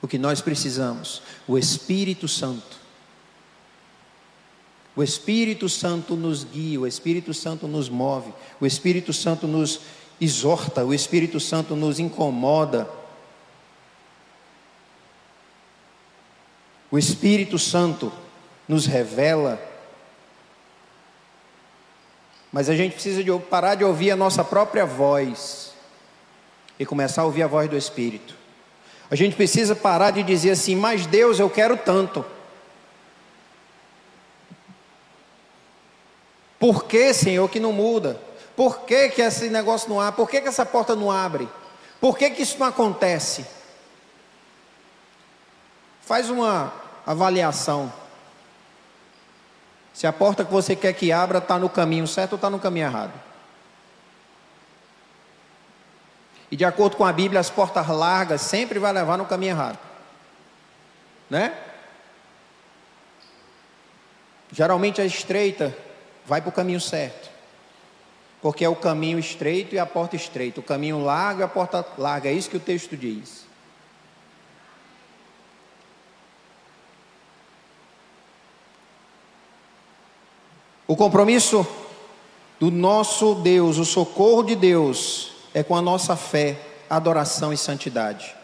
o que nós precisamos: o Espírito Santo o Espírito Santo nos guia, o Espírito Santo nos move, o Espírito Santo nos exorta, o Espírito Santo nos incomoda. O Espírito Santo nos revela. Mas a gente precisa de parar de ouvir a nossa própria voz e começar a ouvir a voz do Espírito. A gente precisa parar de dizer assim, mas Deus, eu quero tanto. Por que, Senhor, que não muda? Por que, que esse negócio não abre? Por que, que essa porta não abre? Por que, que isso não acontece? Faz uma avaliação. Se a porta que você quer que abra está no caminho certo ou está no caminho errado. E de acordo com a Bíblia, as portas largas sempre vai levar no caminho errado. Né? Geralmente a estreita vai para o caminho certo. Porque é o caminho estreito e a porta estreita, o caminho largo e a porta larga, é isso que o texto diz. O compromisso do nosso Deus, o socorro de Deus, é com a nossa fé, adoração e santidade.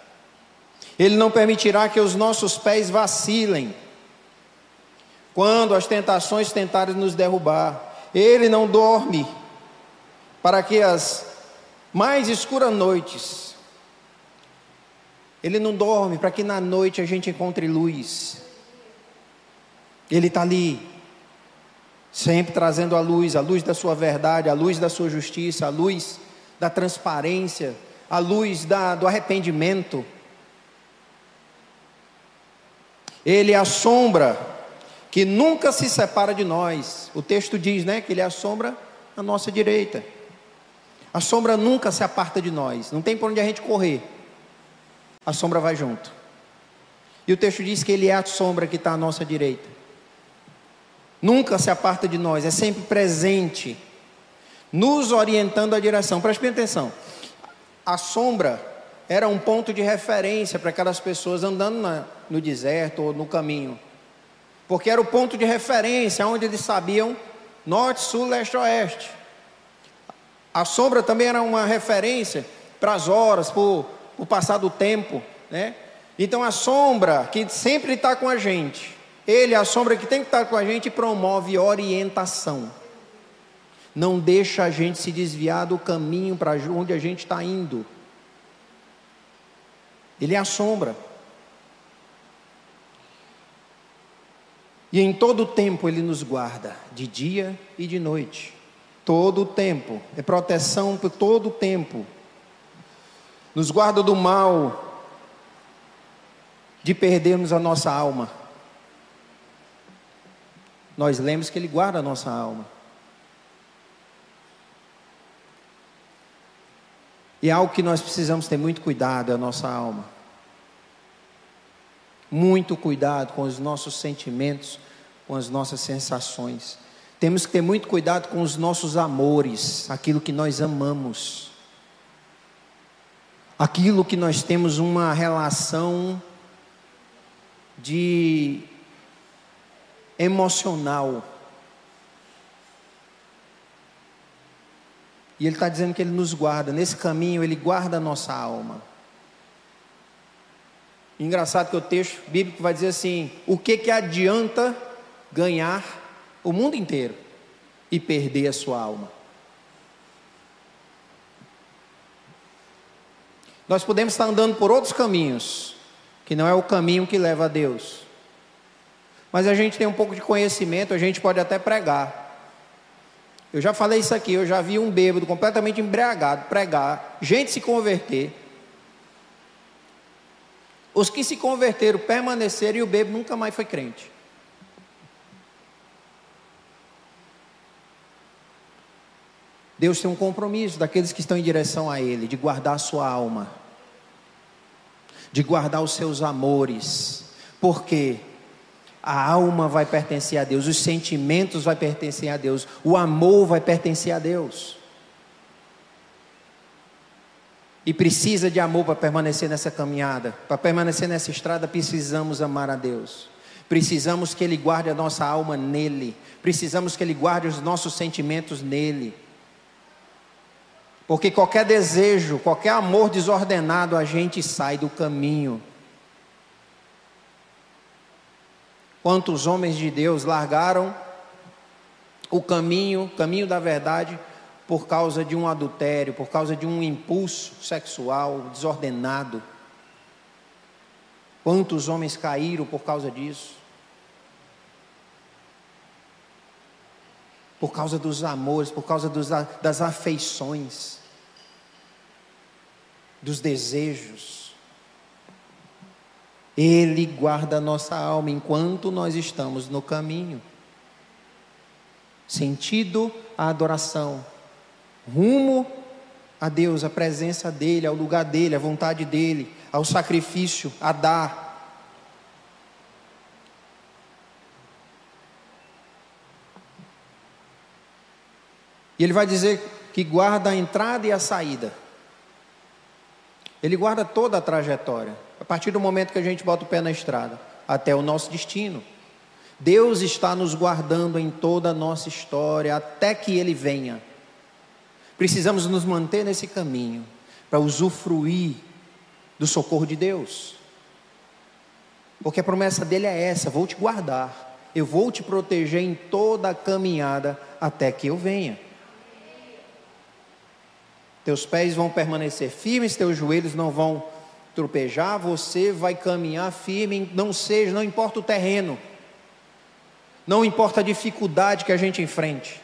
Ele não permitirá que os nossos pés vacilem quando as tentações tentarem nos derrubar. Ele não dorme para que as mais escuras noites. Ele não dorme para que na noite a gente encontre luz. Ele está ali, sempre trazendo a luz, a luz da sua verdade, a luz da sua justiça, a luz da transparência, a luz da, do arrependimento. Ele é a sombra que nunca se separa de nós. O texto diz, né, que ele é a sombra à nossa direita. A sombra nunca se aparta de nós, não tem por onde a gente correr. A sombra vai junto. E o texto diz que ele é a sombra que está à nossa direita. Nunca se aparta de nós, é sempre presente, nos orientando a direção. Preste bem atenção. A sombra era um ponto de referência para aquelas pessoas andando na, no deserto ou no caminho. Porque era o ponto de referência onde eles sabiam norte, sul, leste, oeste. A sombra também era uma referência para as horas, para o passar do tempo, né? Então a sombra que sempre está com a gente, ele, a sombra que tem que estar com a gente, promove orientação. Não deixa a gente se desviar do caminho para onde a gente está indo. Ele é a sombra. E em todo tempo Ele nos guarda, de dia e de noite. Todo o tempo. É proteção por todo o tempo. Nos guarda do mal, de perdermos a nossa alma. Nós lemos que Ele guarda a nossa alma. E é algo que nós precisamos ter muito cuidado, é a nossa alma. Muito cuidado com os nossos sentimentos, com as nossas sensações. Temos que ter muito cuidado com os nossos amores, aquilo que nós amamos. Aquilo que nós temos uma relação de emocional. E Ele está dizendo que Ele nos guarda, nesse caminho Ele guarda a nossa alma. Engraçado que o texto bíblico vai dizer assim: o que que adianta ganhar o mundo inteiro e perder a sua alma? Nós podemos estar andando por outros caminhos, que não é o caminho que leva a Deus. Mas a gente tem um pouco de conhecimento, a gente pode até pregar. Eu já falei isso aqui, eu já vi um bêbado completamente embriagado pregar, gente se converter. Os que se converteram permaneceram e o bebo nunca mais foi crente. Deus tem um compromisso daqueles que estão em direção a Ele, de guardar a sua alma, de guardar os seus amores, porque a alma vai pertencer a Deus, os sentimentos vai pertencer a Deus, o amor vai pertencer a Deus. e precisa de amor para permanecer nessa caminhada, para permanecer nessa estrada, precisamos amar a Deus. Precisamos que Ele guarde a nossa alma nele. Precisamos que Ele guarde os nossos sentimentos nele. Porque qualquer desejo, qualquer amor desordenado, a gente sai do caminho. Quantos homens de Deus largaram o caminho, caminho da verdade, por causa de um adultério, por causa de um impulso sexual desordenado. Quantos homens caíram por causa disso? Por causa dos amores, por causa dos, das afeições, dos desejos. Ele guarda a nossa alma enquanto nós estamos no caminho. Sentido a adoração, rumo a Deus, a presença dEle, ao lugar dEle, à vontade dEle, ao sacrifício, a dar. E Ele vai dizer que guarda a entrada e a saída. Ele guarda toda a trajetória, partir do momento que a gente bota o pé na estrada, até o nosso destino. Deus está nos guardando em toda a nossa história, até que Ele venha. Precisamos nos manter nesse caminho para usufruir do socorro de Deus. Porque a promessa dele é essa: vou te guardar, eu vou te proteger em toda a caminhada até que eu venha. Teus pés vão permanecer firmes, teus joelhos não vão tropejar, você vai caminhar firme, não seja, não importa o terreno, não importa a dificuldade que a gente enfrente.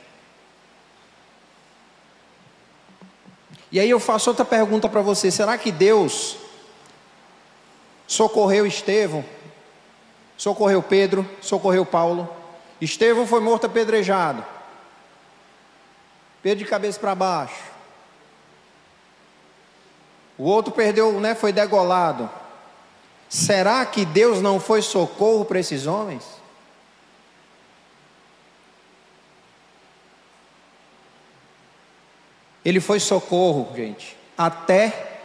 E aí eu faço outra pergunta para você: será que Deus socorreu Estevão, socorreu Pedro, socorreu Paulo? Estevão foi morto apedrejado, Pedro de cabeça para baixo. O outro perdeu, né, foi degolado. Será que Deus não foi socorro para esses homens? Ele foi socorro, gente, até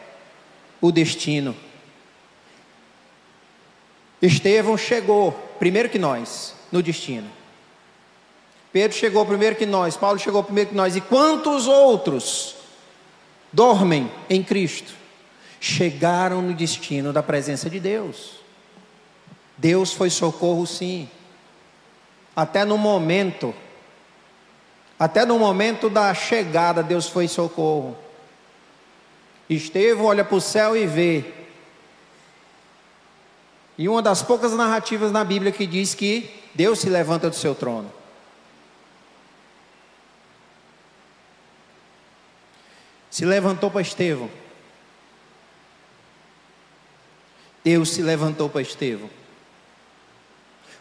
o destino. Estevão chegou primeiro que nós no destino. Pedro chegou primeiro que nós, Paulo chegou primeiro que nós, e quantos outros dormem em Cristo? Chegaram no destino da presença de Deus. Deus foi socorro, sim. Até no momento até no momento da chegada, Deus foi socorro. Estevão olha para o céu e vê. E uma das poucas narrativas na Bíblia que diz que Deus se levanta do seu trono. Se levantou para Estevão. Deus se levantou para Estevão.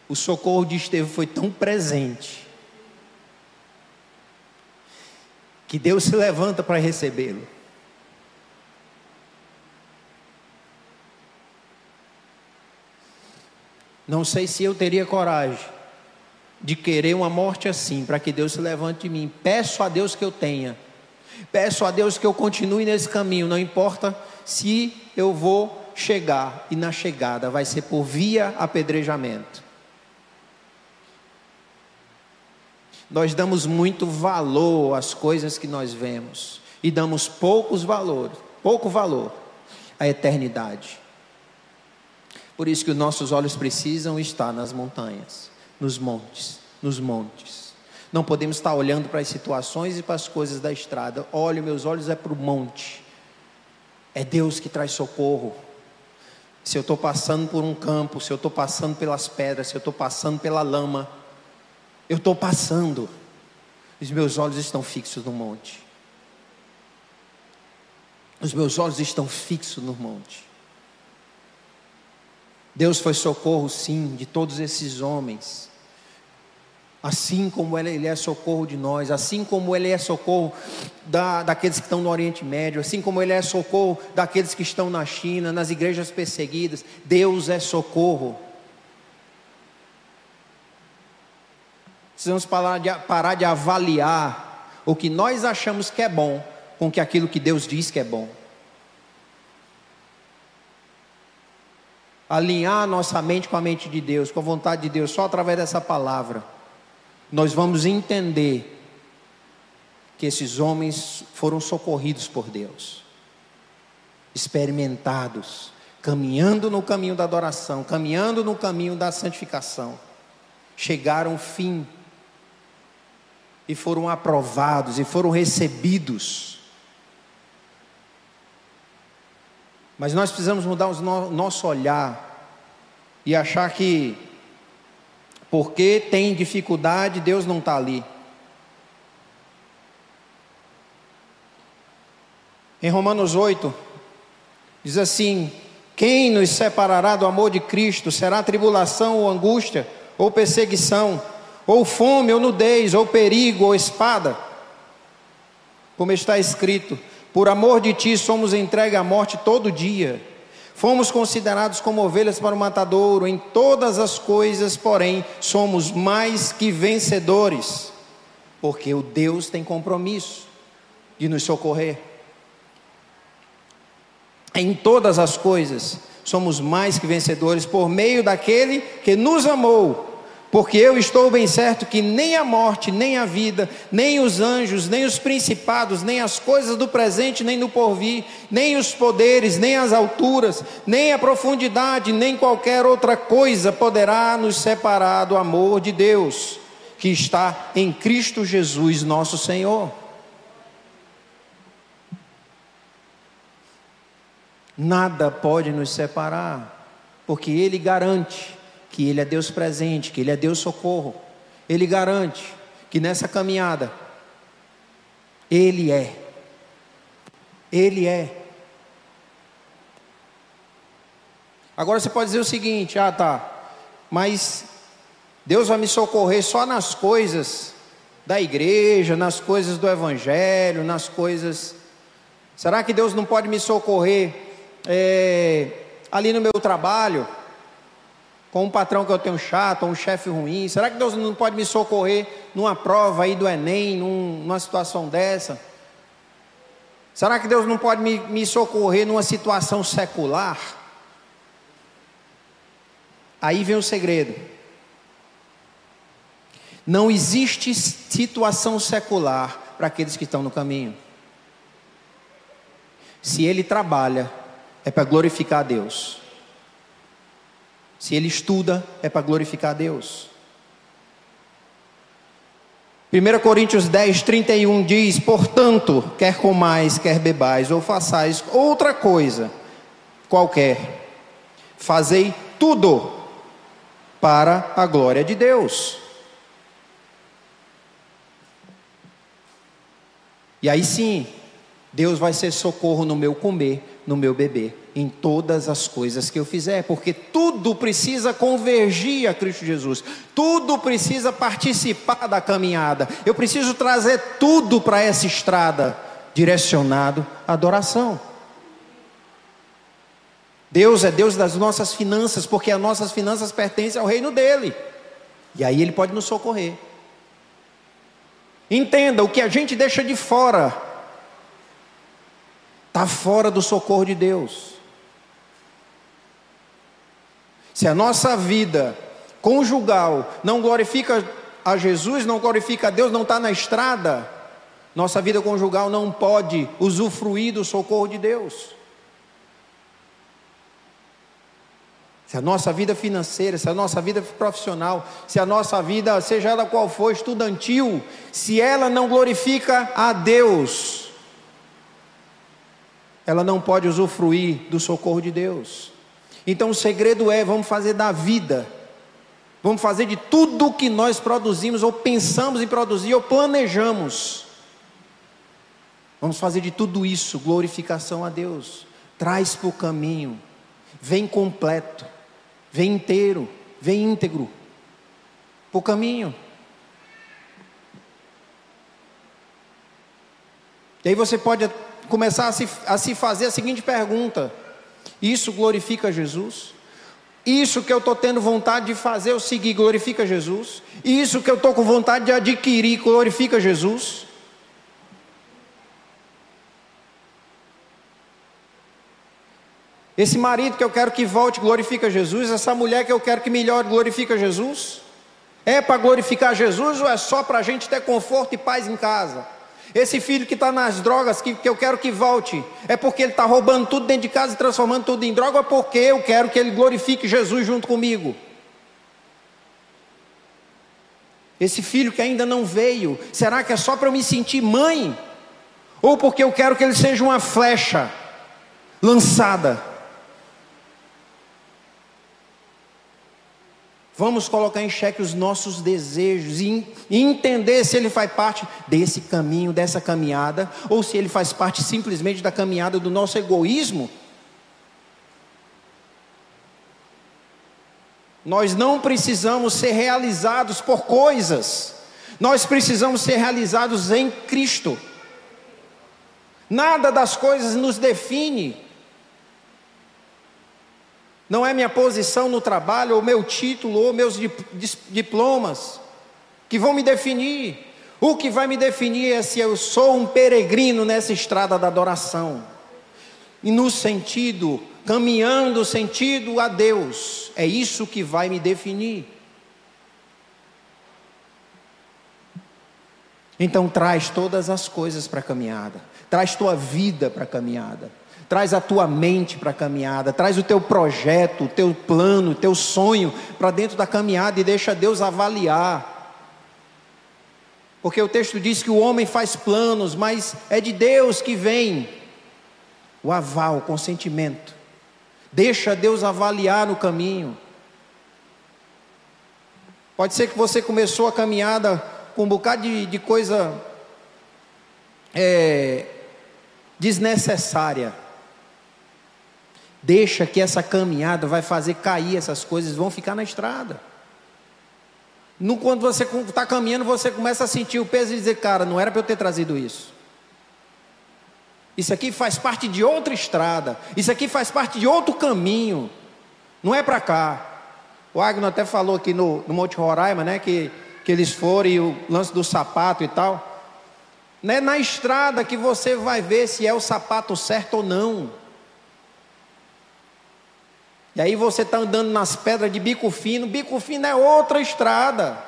O socorro de Estevão foi tão presente que Deus se levanta para recebê-lo. Não sei se eu teria coragem de querer uma morte assim, para que Deus se levante de mim. Peço a Deus que eu tenha. Peço a Deus que eu continue nesse caminho, não importa se eu vou chegar, e na chegada vai ser por via apedrejamento. Nós damos muito valor às coisas que nós vemos e damos poucos valores, pouco valor à eternidade. Por isso que os nossos olhos precisam estar nas montanhas, nos montes, nos montes. Não podemos estar olhando para as situações e para as coisas da estrada. Olho, meus olhos é para o monte. É Deus que traz socorro. Se eu estou passando por um campo, se eu estou passando pelas pedras, se eu estou passando pela lama, eu estou passando, os meus olhos estão fixos no monte. Os meus olhos estão fixos no monte. Deus foi socorro, sim, de todos esses homens. Assim como Ele é socorro de nós, assim como Ele é socorro da, daqueles que estão no Oriente Médio, assim como Ele é socorro daqueles que estão na China, nas igrejas perseguidas, Deus é socorro. Precisamos parar de, parar de avaliar o que nós achamos que é bom com que aquilo que Deus diz que é bom. Alinhar nossa mente com a mente de Deus, com a vontade de Deus, só através dessa palavra, nós vamos entender que esses homens foram socorridos por Deus, experimentados, caminhando no caminho da adoração, caminhando no caminho da santificação, chegaram ao fim e foram aprovados e foram recebidos. Mas nós precisamos mudar o nosso olhar e achar que, porque tem dificuldade, Deus não está ali. Em Romanos 8, diz assim: Quem nos separará do amor de Cristo? Será tribulação ou angústia ou perseguição? ou fome, ou nudez, ou perigo, ou espada. Como está escrito: Por amor de ti somos entregues à morte todo dia. Fomos considerados como ovelhas para o matadouro, em todas as coisas, porém, somos mais que vencedores, porque o Deus tem compromisso de nos socorrer. Em todas as coisas, somos mais que vencedores por meio daquele que nos amou porque eu estou bem certo que nem a morte, nem a vida, nem os anjos, nem os principados, nem as coisas do presente, nem do porvir, nem os poderes, nem as alturas, nem a profundidade, nem qualquer outra coisa poderá nos separar do amor de Deus, que está em Cristo Jesus, nosso Senhor. Nada pode nos separar, porque Ele garante que Ele é Deus presente, que Ele é Deus socorro. Ele garante que nessa caminhada, Ele é. Ele é. Agora você pode dizer o seguinte: ah, tá, mas Deus vai me socorrer só nas coisas da igreja, nas coisas do evangelho, nas coisas. Será que Deus não pode me socorrer é, ali no meu trabalho, com um patrão que eu tenho chato, um chefe ruim? Será que Deus não pode me socorrer numa prova aí do Enem, num, numa situação dessa? Será que Deus não pode me, me socorrer numa situação secular? Aí vem o segredo. Não existe situação secular para aqueles que estão no caminho. Se ele trabalha, é para glorificar a Deus. Se ele estuda, é para glorificar a Deus. 1 Coríntios 10, 31 diz: Portanto, quer comais, quer bebais, ou façais outra coisa qualquer, fazei tudo para a glória de Deus. E aí sim, Deus vai ser socorro no meu comer, no meu beber, em todas as coisas que eu fizer, porque tudo precisa convergir a Cristo Jesus, tudo precisa participar da caminhada, eu preciso trazer tudo para essa estrada, direcionado à adoração. Deus é Deus das nossas finanças, porque as nossas finanças pertencem ao reino dele, e aí ele pode nos socorrer. Entenda, o que a gente deixa de fora está fora do socorro de Deus. Se a nossa vida conjugal não glorifica a Jesus, não glorifica a Deus, não está na estrada, nossa vida conjugal não pode usufruir do socorro de Deus. Se a nossa vida financeira, se a nossa vida profissional, se a nossa vida, seja ela qual for, estudantil, se ela não glorifica a Deus, ela não pode usufruir do socorro de Deus. Então o segredo é: vamos fazer da vida, vamos fazer de tudo que nós produzimos, ou pensamos em produzir, ou planejamos. Vamos fazer de tudo isso glorificação a Deus. Traz para o caminho, vem completo, vem inteiro, vem íntegro para o caminho. E aí você pode começar a se, a se fazer a seguinte pergunta: Isso glorifica Jesus? Isso que eu estou tendo vontade de fazer, eu seguir, glorifica Jesus? Isso que eu estou com vontade de adquirir, glorifica Jesus? Esse marido que eu quero que volte, glorifica Jesus? Essa mulher que eu quero que melhore, glorifica Jesus? É para glorificar Jesus ou é só para a gente ter conforto e paz em casa? Esse filho que está nas drogas, que, que eu quero que volte, é porque ele está roubando tudo dentro de casa e transformando tudo em droga, ou é porque eu quero que ele glorifique Jesus junto comigo? Esse filho que ainda não veio, será que é só para eu me sentir mãe? Ou porque eu quero que ele seja uma flecha lançada Vamos colocar em xeque os nossos desejos e entender se ele faz parte desse caminho, dessa caminhada, ou se ele faz parte simplesmente da caminhada do nosso egoísmo. Nós não precisamos ser realizados por coisas, nós precisamos ser realizados em Cristo. Nada das coisas nos define, não é minha posição no trabalho, ou meu título, ou meus diplomas que vão me definir. O que vai me definir é se eu sou um peregrino nessa estrada da adoração. E no sentido, caminhando sentido a Deus. É isso que vai me definir. Então traz todas as coisas para a caminhada. Traz tua vida para a caminhada. Traz a tua mente para a caminhada, traz o teu projeto, o teu plano, o teu sonho para dentro da caminhada e deixa Deus avaliar. Porque o texto diz que o homem faz planos, mas é de Deus que vem o aval, o consentimento. Deixa Deus avaliar no caminho. Pode ser que você começou a caminhada com um bocado de, de coisa é, desnecessária. Deixa que essa caminhada vai fazer cair essas coisas, vão ficar na estrada. No, quando você está caminhando, você começa a sentir o peso e dizer, cara, não era para eu ter trazido isso. Isso aqui faz parte de outra estrada. Isso aqui faz parte de outro caminho. Não é para cá. O Agno até falou aqui no, no Monte Roraima, né? Que, que eles foram e o lance do sapato e tal. Não é na estrada que você vai ver se é o sapato certo ou não. E aí você está andando nas pedras de bico fino. Bico fino é outra estrada.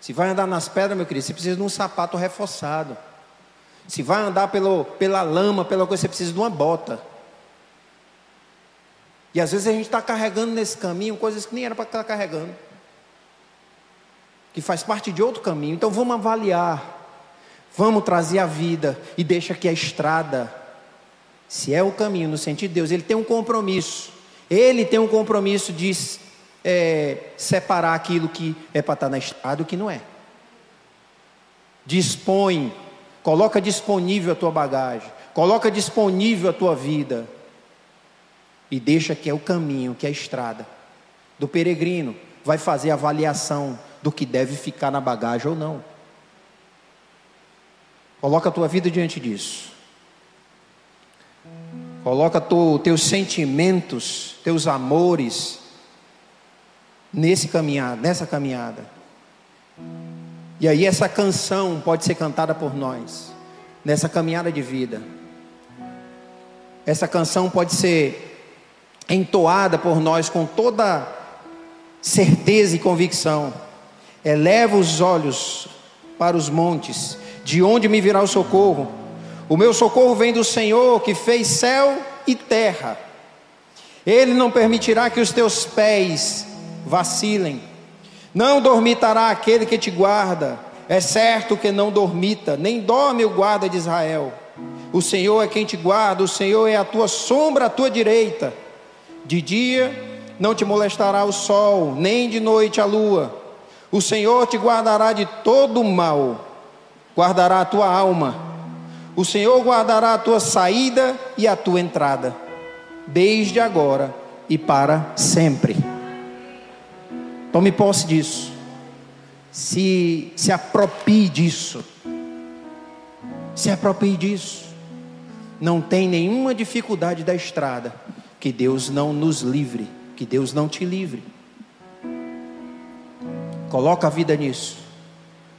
Se vai andar nas pedras, meu querido, você precisa de um sapato reforçado. Se vai andar pelo, pela lama, pela coisa, você precisa de uma bota. E às vezes a gente está carregando nesse caminho coisas que nem era para estar carregando. Que faz parte de outro caminho. Então vamos avaliar. Vamos trazer a vida e deixa que a estrada, se é o caminho no sentido de Deus, ele tem um compromisso. Ele tem um compromisso de é, separar aquilo que é para estar na estrada e o que não é. Dispõe Coloca disponível a tua bagagem, coloca disponível a tua vida e deixa que é o caminho, que é a estrada do peregrino, vai fazer avaliação do que deve ficar na bagagem ou não. Coloca a tua vida diante disso. Coloca tu, teus sentimentos, teus amores nesse caminhada, nessa caminhada. E aí essa canção pode ser cantada por nós nessa caminhada de vida. Essa canção pode ser entoada por nós com toda certeza e convicção. Eleva os olhos para os montes, de onde me virá o socorro? O meu socorro vem do Senhor que fez céu e terra. Ele não permitirá que os teus pés vacilem. Não dormitará aquele que te guarda. É certo que não dormita, nem dorme o guarda de Israel. O Senhor é quem te guarda, o Senhor é a tua sombra à tua direita. De dia não te molestará o sol, nem de noite a lua. O Senhor te guardará de todo mal, guardará a tua alma. O Senhor guardará a tua saída e a tua entrada, desde agora e para sempre. Tome posse disso. Se, se aproprie disso. Se aproprie disso. Não tem nenhuma dificuldade da estrada que Deus não nos livre, que Deus não te livre. Coloca a vida nisso.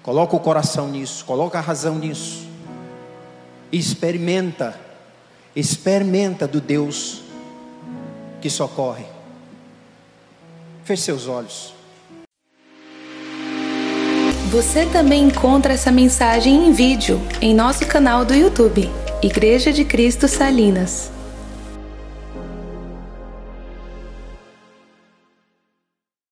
Coloca o coração nisso, coloca a razão nisso. Experimenta. Experimenta do Deus que socorre. Feche seus olhos. Você também encontra essa mensagem em vídeo em nosso canal do YouTube, Igreja de Cristo Salinas.